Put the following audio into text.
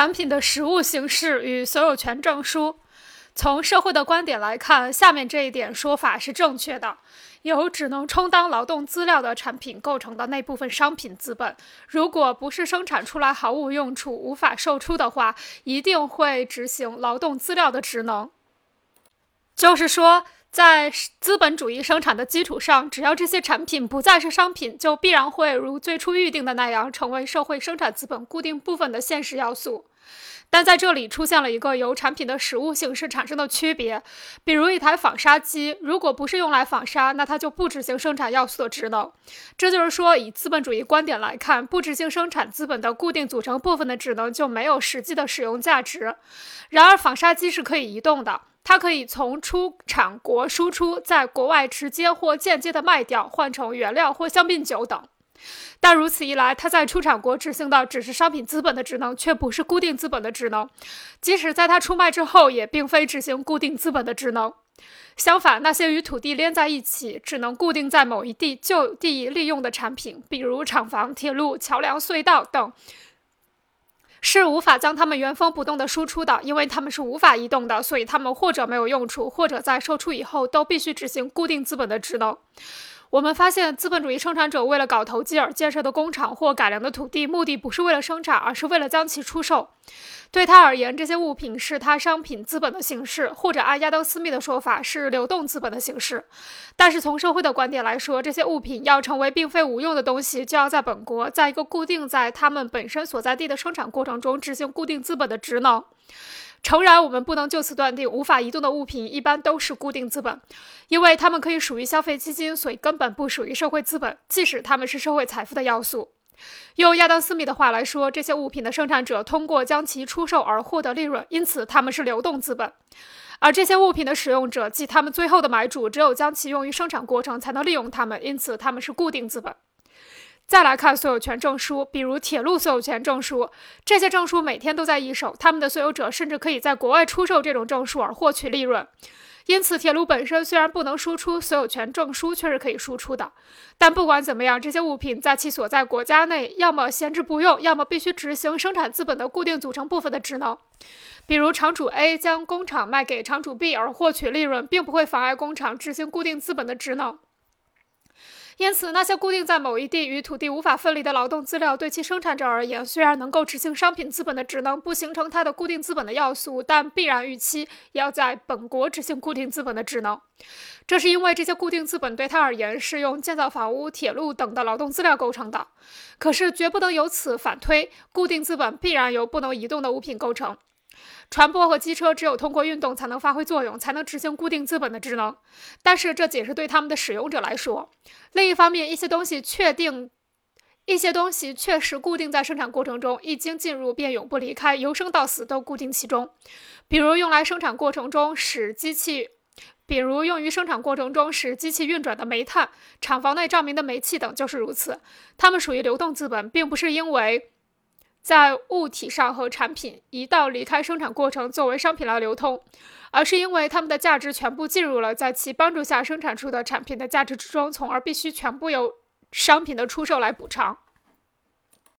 产品的实物形式与所有权证书。从社会的观点来看，下面这一点说法是正确的：由只能充当劳动资料的产品构成的那部分商品资本，如果不是生产出来毫无用处、无法售出的话，一定会执行劳动资料的职能。就是说。在资本主义生产的基础上，只要这些产品不再是商品，就必然会如最初预定的那样，成为社会生产资本固定部分的现实要素。但在这里出现了一个由产品的实物形式产生的区别，比如一台纺纱机，如果不是用来纺纱，那它就不执行生产要素的职能。这就是说，以资本主义观点来看，不执行生产资本的固定组成部分的职能就没有实际的使用价值。然而，纺纱机是可以移动的。它可以从出产国输出，在国外直接或间接的卖掉，换成原料或香槟酒等。但如此一来，它在出产国执行的只是商品资本的职能，却不是固定资本的职能。即使在它出卖之后，也并非执行固定资本的职能。相反，那些与土地连在一起，只能固定在某一地就地利用的产品，比如厂房、铁路、桥梁、隧道等。是无法将它们原封不动的输出的，因为它们是无法移动的，所以它们或者没有用处，或者在售出以后都必须执行固定资本的职能。我们发现，资本主义生产者为了搞投机而建设的工厂或改良的土地，目的不是为了生产，而是为了将其出售。对他而言，这些物品是他商品资本的形式，或者按亚当·斯密的说法，是流动资本的形式。但是从社会的观点来说，这些物品要成为并非无用的东西，就要在本国，在一个固定在他们本身所在地的生产过程中执行固定资本的职能。诚然，我们不能就此断定无法移动的物品一般都是固定资本，因为它们可以属于消费基金，所以根本不属于社会资本，即使它们是社会财富的要素。用亚当·斯密的话来说，这些物品的生产者通过将其出售而获得利润，因此它们是流动资本；而这些物品的使用者，即他们最后的买主，只有将其用于生产过程才能利用它们，因此它们是固定资本。再来看所有权证书，比如铁路所有权证书，这些证书每天都在易手，他们的所有者甚至可以在国外出售这种证书而获取利润。因此，铁路本身虽然不能输出所有权证书，却是可以输出的。但不管怎么样，这些物品在其所在国家内，要么闲置不用，要么必须执行生产资本的固定组成部分的职能。比如，厂主 A 将工厂卖给厂主 B 而获取利润，并不会妨碍工厂执行固定资本的职能。因此，那些固定在某一地与土地无法分离的劳动资料，对其生产者而言，虽然能够执行商品资本的职能，不形成它的固定资本的要素，但必然预期要在本国执行固定资本的职能。这是因为这些固定资本对他而言是用建造房屋、铁路等的劳动资料构成的。可是，绝不能由此反推，固定资本必然由不能移动的物品构成。船舶和机车只有通过运动才能发挥作用，才能执行固定资本的职能。但是这仅是对他们的使用者来说。另一方面，一些东西确定，一些东西确实固定在生产过程中，一经进入便永不离开，由生到死都固定其中。比如用来生产过程中使机器，比如用于生产过程中使机器运转的煤炭、厂房内照明的煤气等就是如此。它们属于流动资本，并不是因为。在物体上和产品一道离开生产过程作为商品来流通，而是因为它们的价值全部进入了在其帮助下生产出的产品的价值之中，从而必须全部由商品的出售来补偿。